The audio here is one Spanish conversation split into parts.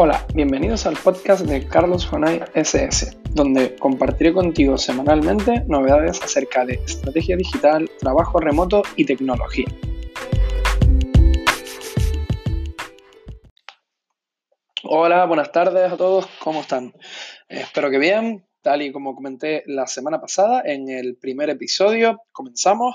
Hola, bienvenidos al podcast de Carlos Jonay SS, donde compartiré contigo semanalmente novedades acerca de estrategia digital, trabajo remoto y tecnología. Hola, buenas tardes a todos, ¿cómo están? espero que bien, tal y como comenté la semana pasada en el primer episodio, comenzamos.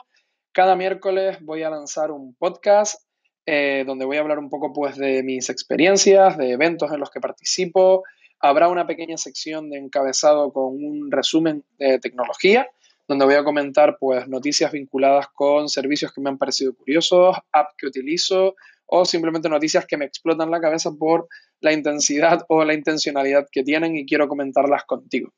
Cada miércoles voy a lanzar un podcast eh, donde voy a hablar un poco pues, de mis experiencias, de eventos en los que participo. Habrá una pequeña sección de encabezado con un resumen de tecnología, donde voy a comentar pues, noticias vinculadas con servicios que me han parecido curiosos, apps que utilizo o simplemente noticias que me explotan la cabeza por la intensidad o la intencionalidad que tienen y quiero comentarlas contigo.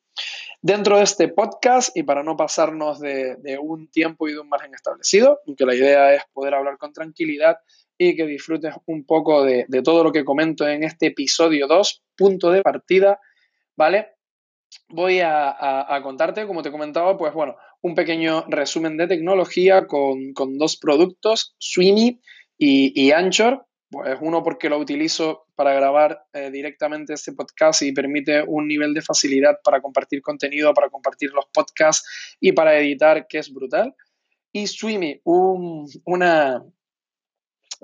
Dentro de este podcast, y para no pasarnos de, un tiempo y de un margen establecido, aunque la idea es poder hablar con tranquilidad y que disfrutes un poco de, todo lo que comento en este episodio 2, punto de partida, ¿vale? Voy a, contarte, como te comentaba, pues bueno, un pequeño resumen de tecnología con, dos productos, Swimi y, Anchor. Pues uno porque lo utilizo para grabar eh, directamente este podcast y permite un nivel de facilidad para compartir contenido, para compartir los podcasts y para editar que es brutal. Y Swimi, una,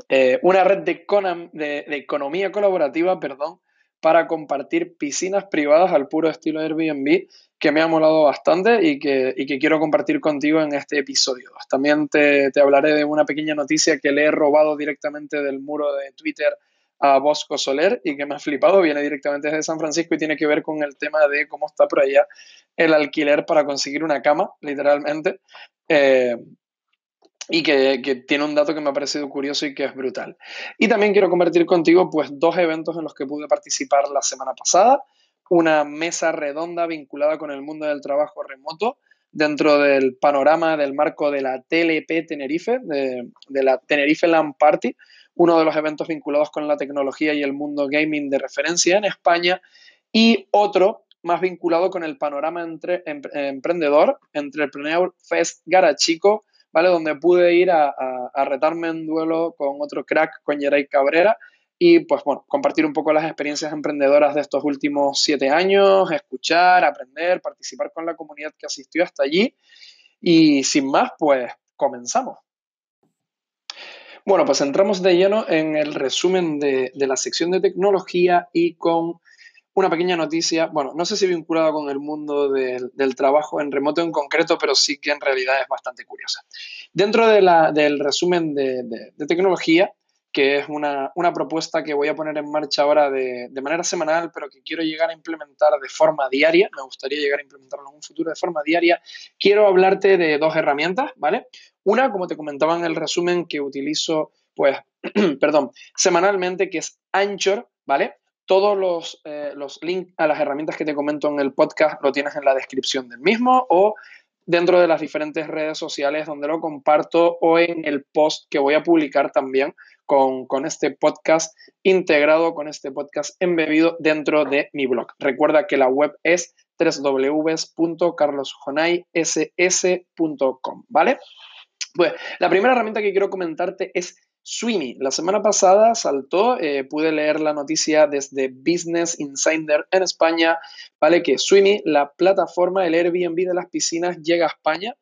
eh, una red de, economía colaborativa, perdón, para compartir piscinas privadas al puro estilo Airbnb, que me ha molado bastante y que, quiero compartir contigo en este episodio. También te, hablaré de una pequeña noticia que le he robado directamente del muro de Twitter a Bosco Soler y que me ha flipado, viene directamente desde San Francisco y tiene que ver con el tema de cómo está por allá el alquiler para conseguir una cama, literalmente. Eh, y que, tiene un dato que me ha parecido curioso y que es brutal. Y también quiero compartir contigo pues dos eventos en los que pude participar la semana pasada. Una mesa redonda vinculada con el mundo del trabajo remoto dentro del panorama del marco de la TLP Tenerife, de, la Tenerife Land Party, uno de los eventos vinculados con la tecnología y el mundo gaming de referencia en España, y otro más vinculado con el panorama entre, em, emprendedor, Entrepreneur Fest Garachico, ¿vale? Donde pude ir a, retarme en duelo con otro crack, con Yeray Cabrera, y pues bueno, compartir un poco las experiencias emprendedoras de estos últimos siete años, escuchar, aprender, participar con la comunidad que asistió hasta allí. Y sin más, pues comenzamos. Bueno, pues entramos de lleno en el resumen de, de la sección de tecnología y con una pequeña noticia, bueno, no sé si vinculada con el mundo del, trabajo en remoto en concreto, pero sí que en realidad es bastante curiosa. Dentro de la, del resumen de, tecnología, que es una, propuesta que voy a poner en marcha ahora de, manera semanal, pero que quiero llegar a implementar de forma diaria, me gustaría llegar a implementarlo en un futuro de forma diaria, quiero hablarte de dos herramientas, ¿vale? Una, como te comentaba en el resumen, que utilizo, pues, perdón, semanalmente, que es Anchor, ¿vale? Todos los, eh, los links a las herramientas que te comento en el podcast lo tienes en la descripción del mismo o dentro de las diferentes redes sociales donde lo comparto o en el post que voy a publicar también con, con, este podcast integrado, con este podcast embebido dentro de mi blog. Recuerda que la web es www.carlosjonayss.com, ¿vale? Pues la primera herramienta que quiero comentarte es Sweeney, la semana pasada saltó, eh, pude leer la noticia desde Business Insider en España, ¿vale? Que Sweeney, la plataforma, el Airbnb de las piscinas, llega a España,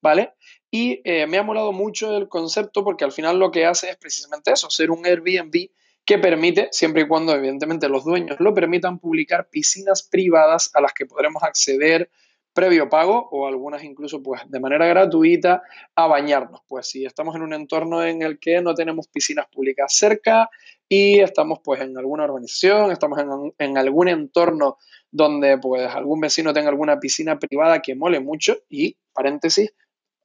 ¿vale? Y eh, me ha molado mucho el concepto porque al final lo que hace es precisamente eso, ser un Airbnb que permite, siempre y cuando evidentemente los dueños lo permitan, publicar piscinas privadas a las que podremos acceder previo pago o algunas incluso pues de manera gratuita a bañarnos. Pues si estamos en un entorno en el que no tenemos piscinas públicas cerca y estamos pues en alguna urbanización, estamos en, en algún entorno donde pues algún vecino tenga alguna piscina privada que mole mucho y paréntesis,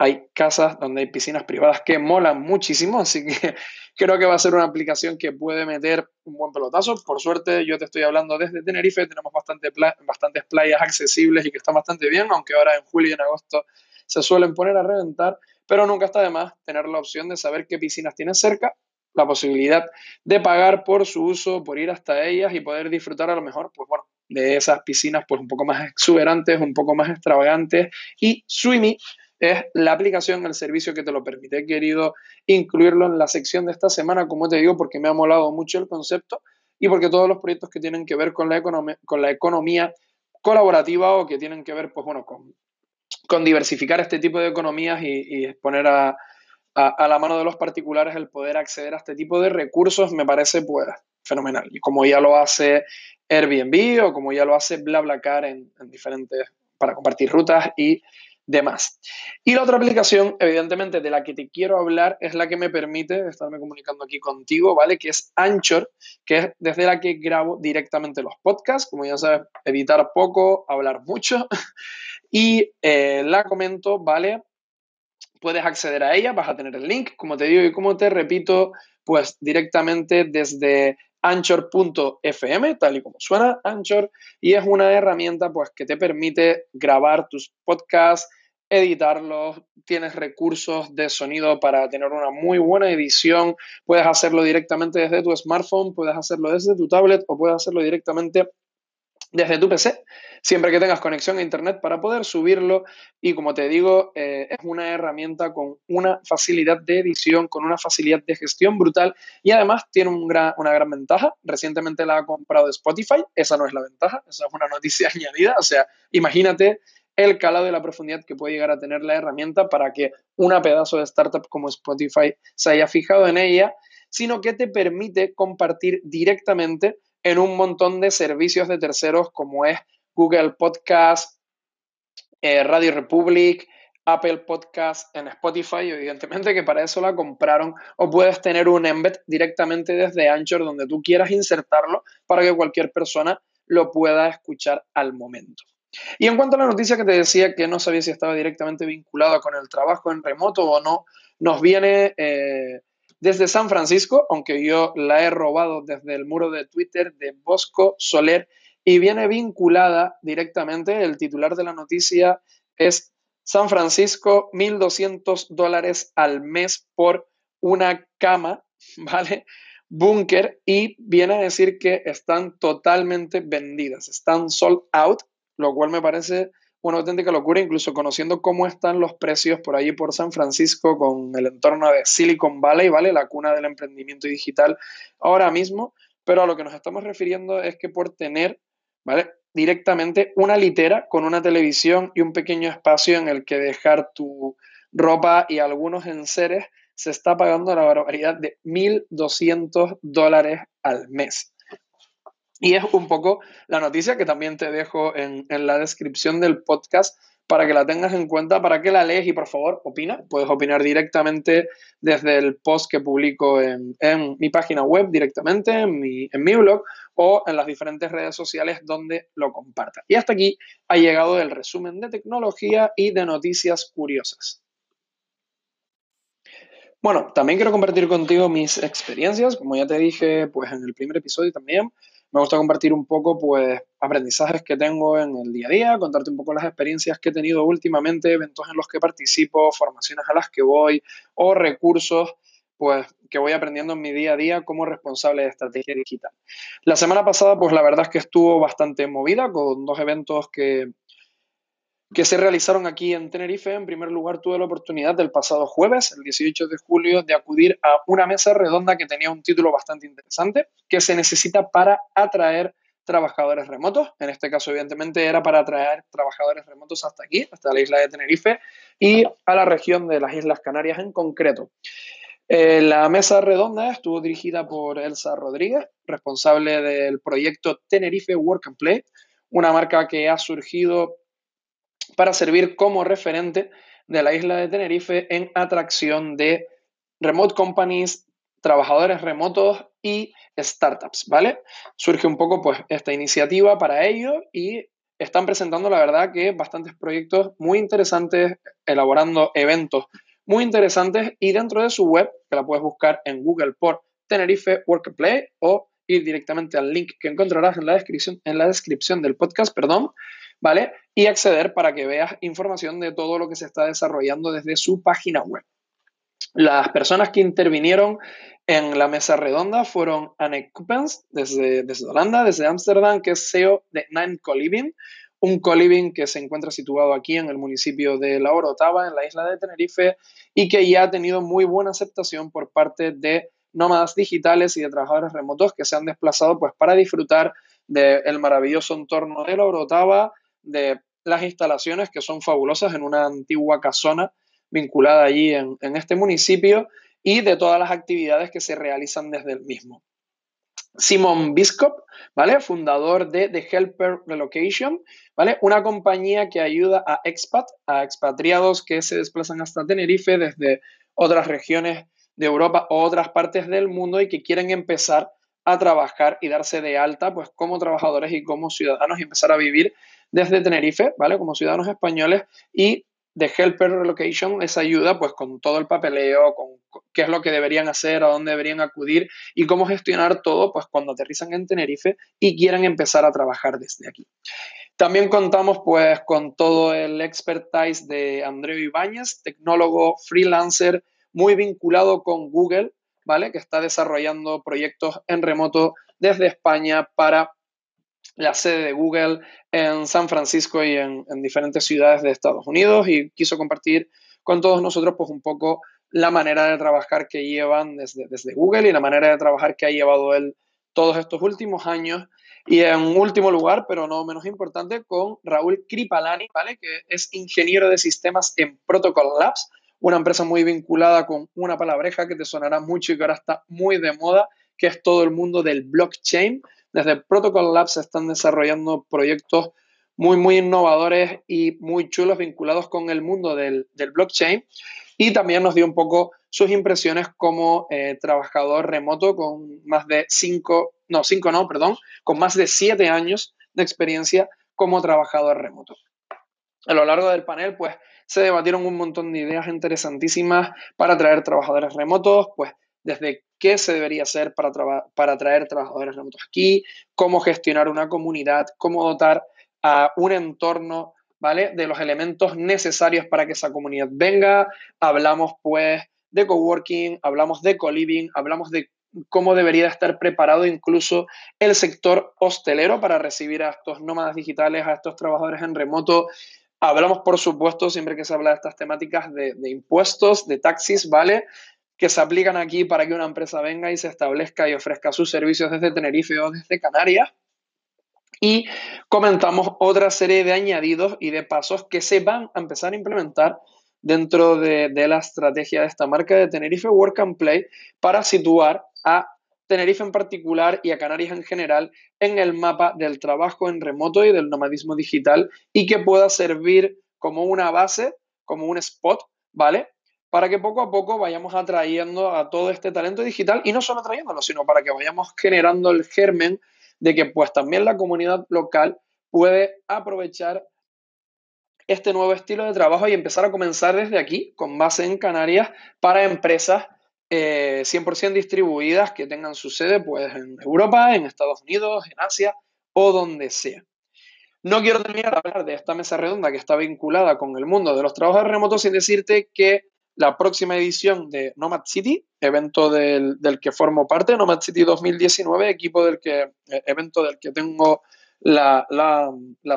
hay casas donde hay piscinas privadas que molan muchísimo, así que creo que va a ser una aplicación que puede meter un buen pelotazo. Por suerte, yo te estoy hablando desde Tenerife, tenemos bastante bastantes playas accesibles y que están bastante bien, aunque ahora en julio y en agosto se suelen poner a reventar, pero nunca está de más tener la opción de saber qué piscinas tienes cerca, la posibilidad de pagar por su uso, por ir hasta ellas y poder disfrutar a lo mejor, pues bueno, de esas piscinas pues un poco más exuberantes, un poco más extravagantes y Swimmy es la aplicación, el servicio que te lo permite. He querido incluirlo en la sección de esta semana, como te digo, porque me ha molado mucho el concepto y porque todos los proyectos que tienen que ver con la, economía, con la economía colaborativa o que tienen que ver, pues bueno, con, con diversificar este tipo de economías y, y poner a, a, la mano de los particulares el poder acceder a este tipo de recursos me parece pues fenomenal. Y como ya lo hace Airbnb o como ya lo hace BlaBlaCar en, en diferentes, para compartir rutas y Y la otra aplicación, evidentemente, de la que te quiero hablar es la que me permite estarme comunicando aquí contigo, ¿vale? Que es Anchor, que es desde la que grabo directamente los podcasts. Como ya sabes, editar poco, hablar mucho. Y eh, la comento, ¿vale? Puedes acceder a ella, vas a tener el link, como te digo y como te repito, pues directamente desde anchor.fm, tal y como suena Anchor, y es una herramienta pues que te permite grabar tus podcasts, editarlos, tienes recursos de sonido para tener una muy buena edición, puedes hacerlo directamente desde tu smartphone, puedes hacerlo desde tu tablet o puedes hacerlo directamente desde tu PC, siempre que tengas conexión a Internet para poder subirlo. Y como te digo, eh, es una herramienta con una facilidad de edición, con una facilidad de gestión brutal y además tiene una gran ventaja. Recientemente la ha comprado Spotify, esa no es la ventaja, esa es una noticia añadida. O sea, imagínate el calado y la profundidad que puede llegar a tener la herramienta para que una pedazo de startup como Spotify se haya fijado en ella, sino que te permite compartir directamente en un montón de servicios de terceros como es Google Podcast, eh, Radio Republic, Apple Podcast, en Spotify, evidentemente que para eso la compraron, o puedes tener un embed directamente desde Anchor donde tú quieras insertarlo para que cualquier persona lo pueda escuchar al momento. Y en cuanto a la noticia que te decía que no sabía si estaba directamente vinculada con el trabajo en remoto o no, nos viene eh, desde San Francisco, aunque yo la he robado desde el muro de Twitter de Bosco Soler y viene vinculada directamente, el titular de la noticia es San Francisco, 1.200 dólares al mes por una cama, ¿vale? Búnker y viene a decir que están totalmente vendidas, están sold out, lo cual me parece una auténtica locura, incluso conociendo cómo están los precios por allí por San Francisco con el entorno de Silicon Valley, ¿vale? La cuna del emprendimiento digital ahora mismo, pero a lo que nos estamos refiriendo es que por tener, ¿vale? Directamente una litera con una televisión y un pequeño espacio en el que dejar tu ropa y algunos enseres, se está pagando la barbaridad de 1.200 dólares al mes. Y es un poco la noticia que también te dejo en, la descripción del podcast para que la tengas en cuenta, para que la lees y por favor opina. Puedes opinar directamente desde el post que publico en, mi página web, directamente en mi, en mi blog o en las diferentes redes sociales donde lo comparta. Y hasta aquí ha llegado el resumen de tecnología y de noticias curiosas. Bueno, también quiero compartir contigo mis experiencias, como ya te dije pues en el primer episodio también me gusta compartir un poco, pues, aprendizajes que tengo en el día a día, contarte un poco las experiencias que he tenido últimamente, eventos en los que participo, formaciones a las que voy o recursos, pues, que voy aprendiendo en mi día a día como responsable de estrategia digital. La semana pasada, pues, la verdad es que estuvo bastante movida con dos eventos que que se realizaron aquí en Tenerife. En primer lugar, tuve la oportunidad del pasado jueves, el 18 de julio, de acudir a una mesa redonda que tenía un título bastante interesante, que se necesita para atraer trabajadores remotos. En este caso, evidentemente, era para atraer trabajadores remotos hasta aquí, hasta la isla de Tenerife y a la región de las Islas Canarias en concreto. Eh, la mesa redonda estuvo dirigida por Elsa Rodríguez, responsable del proyecto Tenerife Work and Play, una marca que ha surgido para servir como referente de la isla de Tenerife en atracción de remote companies, trabajadores remotos y startups, ¿vale? Surge un poco pues esta iniciativa para ello y están presentando la verdad que bastantes proyectos muy interesantes, elaborando eventos muy interesantes y dentro de su web, que la puedes buscar en Google por Tenerife Workplay o ir directamente al link que encontrarás en la descripción, en la descripción del podcast, perdón, ¿vale? Y acceder para que veas información de todo lo que se está desarrollando desde su página web. Las personas que intervinieron en la mesa redonda fueron Anne Coupens, desde, desde Holanda, desde Ámsterdam, que es CEO de Nine Coliving, un coliving que se encuentra situado aquí en el municipio de La Orotava, en la isla de Tenerife, y que ya ha tenido muy buena aceptación por parte de nómadas digitales y de trabajadores remotos que se han desplazado pues para disfrutar del maravilloso entorno de la Orotava, de las instalaciones que son fabulosas en una antigua casona vinculada allí en, en este municipio y de todas las actividades que se realizan desde el mismo. Simon Biscop, ¿vale? Fundador de The Helper Relocation, ¿vale? Una compañía que ayuda a expat, a expatriados que se desplazan hasta Tenerife desde otras regiones de Europa o otras partes del mundo y que quieren empezar a trabajar y darse de alta, pues como trabajadores y como ciudadanos y empezar a vivir desde Tenerife, ¿vale? Como ciudadanos españoles y de Helper Relocation les ayuda pues con todo el papeleo, con qué es lo que deberían hacer, a dónde deberían acudir y cómo gestionar todo pues cuando aterrizan en Tenerife y quieran empezar a trabajar desde aquí. También contamos pues con todo el expertise de Andreu Ibáñez, tecnólogo freelancer muy vinculado con Google, ¿vale? Que está desarrollando proyectos en remoto desde España para la sede de Google en San Francisco y en, diferentes ciudades de Estados Unidos y quiso compartir con todos nosotros pues un poco la manera de trabajar que llevan desde, desde Google y la manera de trabajar que ha llevado él todos estos últimos años. Y en último lugar, pero no menos importante, con Raúl Kripalani, ¿vale? que es ingeniero de sistemas en Protocol Labs, una empresa muy vinculada con una palabreja que te sonará mucho y que ahora está muy de moda, que es todo el mundo del blockchain. Desde Protocol Labs se están desarrollando proyectos muy, muy innovadores y muy chulos vinculados con el mundo del, blockchain. Y también nos dio un poco sus impresiones como eh, trabajador remoto con más de cinco, no, cinco no, perdón, con más de siete años de experiencia como trabajador remoto. A lo largo del panel, pues, se debatieron un montón de ideas interesantísimas para atraer trabajadores remotos, pues, desde qué se debería hacer para, para atraer trabajadores remotos aquí, cómo gestionar una comunidad, cómo dotar a un entorno, ¿vale? De los elementos necesarios para que esa comunidad venga. Hablamos, pues, de coworking, hablamos de co-living, hablamos de cómo debería estar preparado incluso el sector hostelero para recibir a estos nómadas digitales, a estos trabajadores en remoto. Hablamos, por supuesto, siempre que se habla de estas temáticas, de, de impuestos, de taxis, ¿vale? Que se aplican aquí para que una empresa venga y se establezca y ofrezca sus servicios desde Tenerife o desde Canarias. Y comentamos otra serie de añadidos y de pasos que se van a empezar a implementar dentro de, de la estrategia de esta marca de Tenerife Work and Play para situar a Tenerife en particular y a Canarias en general en el mapa del trabajo en remoto y del nomadismo digital y que pueda servir como una base, como un spot, ¿vale? Para que poco a poco vayamos atrayendo a todo este talento digital y no solo atrayéndolo, sino para que vayamos generando el germen de que pues también la comunidad local puede aprovechar este nuevo estilo de trabajo y empezar a comenzar desde aquí, con base en Canarias, para empresas 100% eh, distribuidas que tengan su sede pues, en Europa, en Estados Unidos, en Asia o donde sea. No quiero terminar de hablar de esta mesa redonda que está vinculada con el mundo de los trabajos remotos sin decirte que la próxima edición de Nomad City, evento del, que formo parte, Nomad City 2019, equipo del que, eh, evento del que tengo la,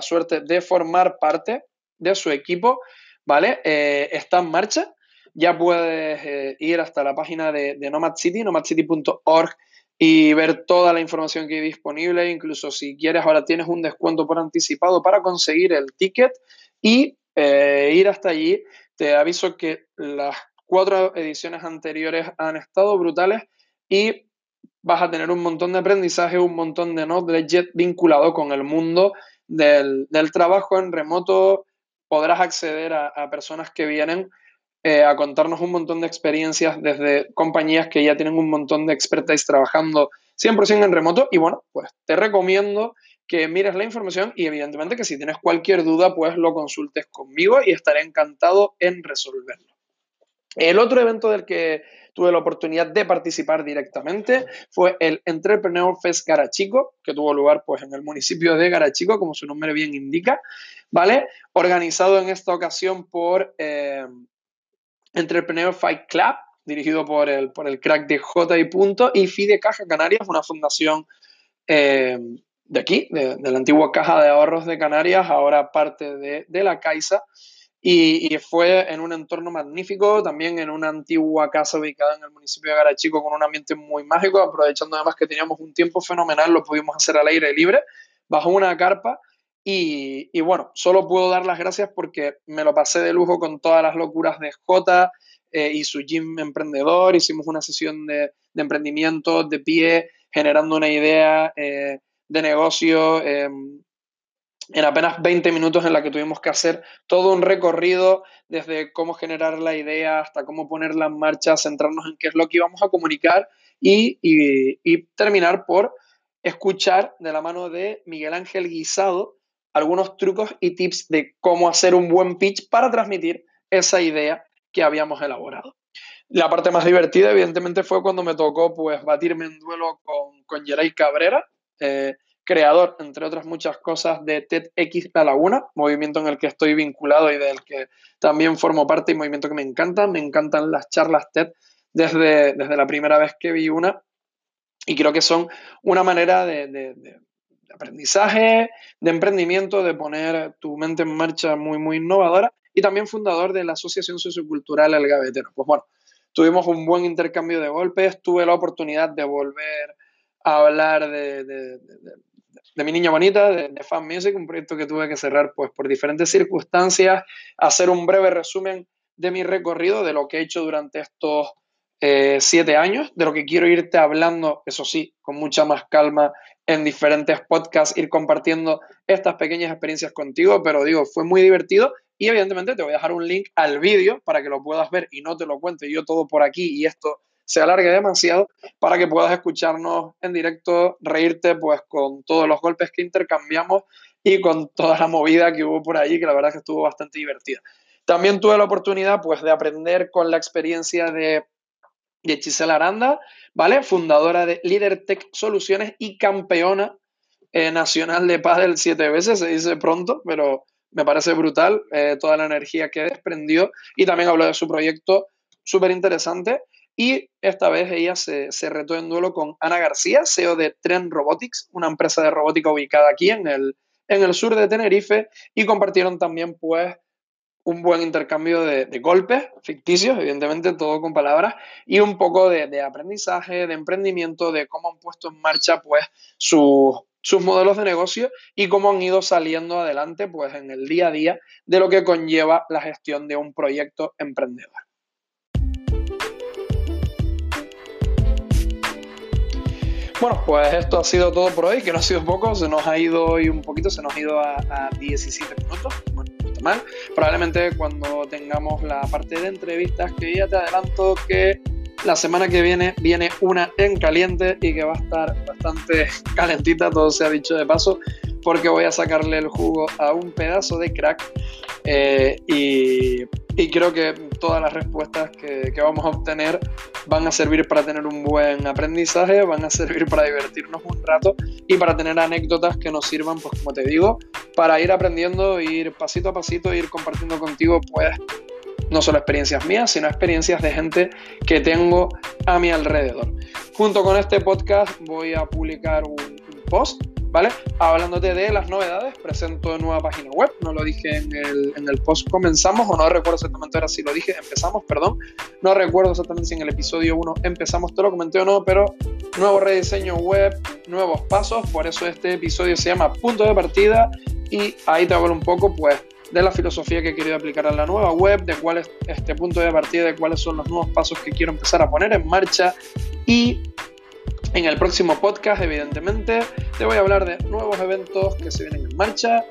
suerte de formar parte de su equipo, ¿vale? Eh, está en marcha. Ya puedes eh, ir hasta la página de, de Nomad City, nomadcity.org y ver toda la información que hay disponible. Incluso si quieres, ahora tienes un descuento por anticipado para conseguir el ticket y ir hasta allí te aviso que las cuatro ediciones anteriores han estado brutales y vas a tener un montón de aprendizaje, un montón de knowledge vinculado con el mundo del, trabajo en remoto. Podrás acceder a, personas que vienen eh, a contarnos un montón de experiencias desde compañías que ya tienen un montón de expertise trabajando 100% en remoto. Y bueno, pues te recomiendo que mires la información y evidentemente que si tienes cualquier duda, pues lo consultes conmigo y estaré encantado en resolverlo. El otro evento del que tuve la oportunidad de participar directamente fue el Entrepreneur Fest Garachico, que tuvo lugar pues en el municipio de Garachico, como su nombre bien indica, ¿vale? Organizado en esta ocasión por eh, Entrepreneur Fight Club, dirigido por el, por el crack de J. y Punto, y FIDE Caja Canarias, una fundación eh, de aquí, de, la antigua Caja de Ahorros de Canarias, ahora parte de, la Caixa, y, fue en un entorno magnífico, también en una antigua casa ubicada en el municipio de Garachico con un ambiente muy mágico, aprovechando además que teníamos un tiempo fenomenal, lo pudimos hacer al aire libre, bajo una carpa. Y, y bueno, solo puedo dar las gracias porque me lo pasé de lujo con todas las locuras de Jota eh, y su gym emprendedor. Hicimos una sesión de, de emprendimiento de pie, generando una idea eh, de negocio. Eh, en apenas 20 minutos en la que tuvimos que hacer todo un recorrido desde cómo generar la idea hasta cómo ponerla en marcha, centrarnos en qué es lo que íbamos a comunicar y, terminar por escuchar de la mano de Miguel Ángel Guisado algunos trucos y tips de cómo hacer un buen pitch para transmitir esa idea que habíamos elaborado. La parte más divertida, evidentemente, fue cuando me tocó pues, batirme en duelo con, con Geray Cabrera, eh, creador, entre otras muchas cosas, de TEDx La Laguna, movimiento en el que estoy vinculado y del que también formo parte y movimiento que me encanta. Me encantan las charlas TED desde, desde la primera vez que vi una y creo que son una manera de, de, aprendizaje, de emprendimiento, de poner tu mente en marcha muy, muy innovadora y también fundador de la Asociación Sociocultural El Gavetero. Pues bueno, tuvimos un buen intercambio de golpes, tuve la oportunidad de volver a hablar de, de mi niña bonita, de, Fan Music, un proyecto que tuve que cerrar pues, por diferentes circunstancias, hacer un breve resumen de mi recorrido, de lo que he hecho durante estos eh, siete años, de lo que quiero irte hablando, eso sí, con mucha más calma en diferentes podcasts, ir compartiendo estas pequeñas experiencias contigo, pero digo, fue muy divertido y evidentemente te voy a dejar un link al vídeo para que lo puedas ver y no te lo cuente yo todo por aquí y esto se alargue demasiado para que puedas escucharnos en directo, reírte pues con todos los golpes que intercambiamos y con toda la movida que hubo por ahí, que la verdad es que estuvo bastante divertida. También tuve la oportunidad pues de aprender con la experiencia de, de Chisela Aranda, ¿vale? Fundadora de Líder Tech Soluciones y campeona eh, nacional de paz del siete veces, se dice pronto, pero me parece brutal eh, toda la energía que desprendió y también habló de su proyecto súper interesante y esta vez ella se, retó en duelo con Ana García, CEO de Trend Robotics, una empresa de robótica ubicada aquí en el, en el sur de Tenerife, y compartieron también pues un buen intercambio de, golpes ficticios, evidentemente todo con palabras, y un poco de, aprendizaje, de emprendimiento, de cómo han puesto en marcha pues sus, sus modelos de negocio y cómo han ido saliendo adelante pues en el día a día de lo que conlleva la gestión de un proyecto emprendedor. Bueno, pues esto ha sido todo por hoy, que no ha sido poco, se nos ha ido hoy un poquito, se nos ha ido a, 17 minutos, bueno, no está mal. Probablemente cuando tengamos la parte de entrevistas, que ya te adelanto que la semana que viene viene una en caliente y que va a estar bastante calentita, todo se ha dicho de paso, porque voy a sacarle el jugo a un pedazo de crack eh, y creo que todas las respuestas que, vamos a obtener van a servir para tener un buen aprendizaje, van a servir para divertirnos un rato y para tener anécdotas que nos sirvan, pues como te digo, para ir aprendiendo, ir pasito a pasito, ir compartiendo contigo, pues no solo experiencias mías, sino experiencias de gente que tengo a mi alrededor. Junto con este podcast voy a publicar un post ¿vale? Hablándote de las novedades, presento nueva página web, no lo dije en el, en el post comenzamos, o no recuerdo exactamente ahora si lo dije, empezamos, perdón, no recuerdo exactamente si en el episodio 1 empezamos, te lo comenté o no, pero nuevo rediseño web, nuevos pasos, por eso este episodio se llama Punto de Partida. Y ahí te hablo un poco, pues, de la filosofía que he querido aplicar a la nueva web, de cuál es este punto de partida, de cuáles son los nuevos pasos que quiero empezar a poner en marcha. Y en el próximo podcast, evidentemente, te voy a hablar de nuevos eventos que se vienen en marcha,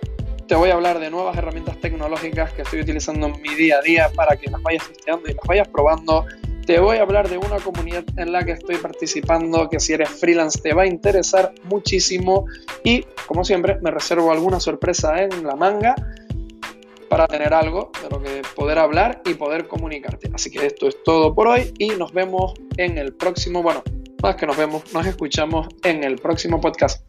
te voy a hablar de nuevas herramientas tecnológicas que estoy utilizando en mi día a día para que las vayas testeando y las vayas probando. Te voy a hablar de una comunidad en la que estoy participando que si eres freelance te va a interesar muchísimo y como siempre me reservo alguna sorpresa en la manga para tener algo de lo que poder hablar y poder comunicarte. Así que esto es todo por hoy y nos vemos en el próximo, bueno, más que nos vemos, nos escuchamos en el próximo podcast.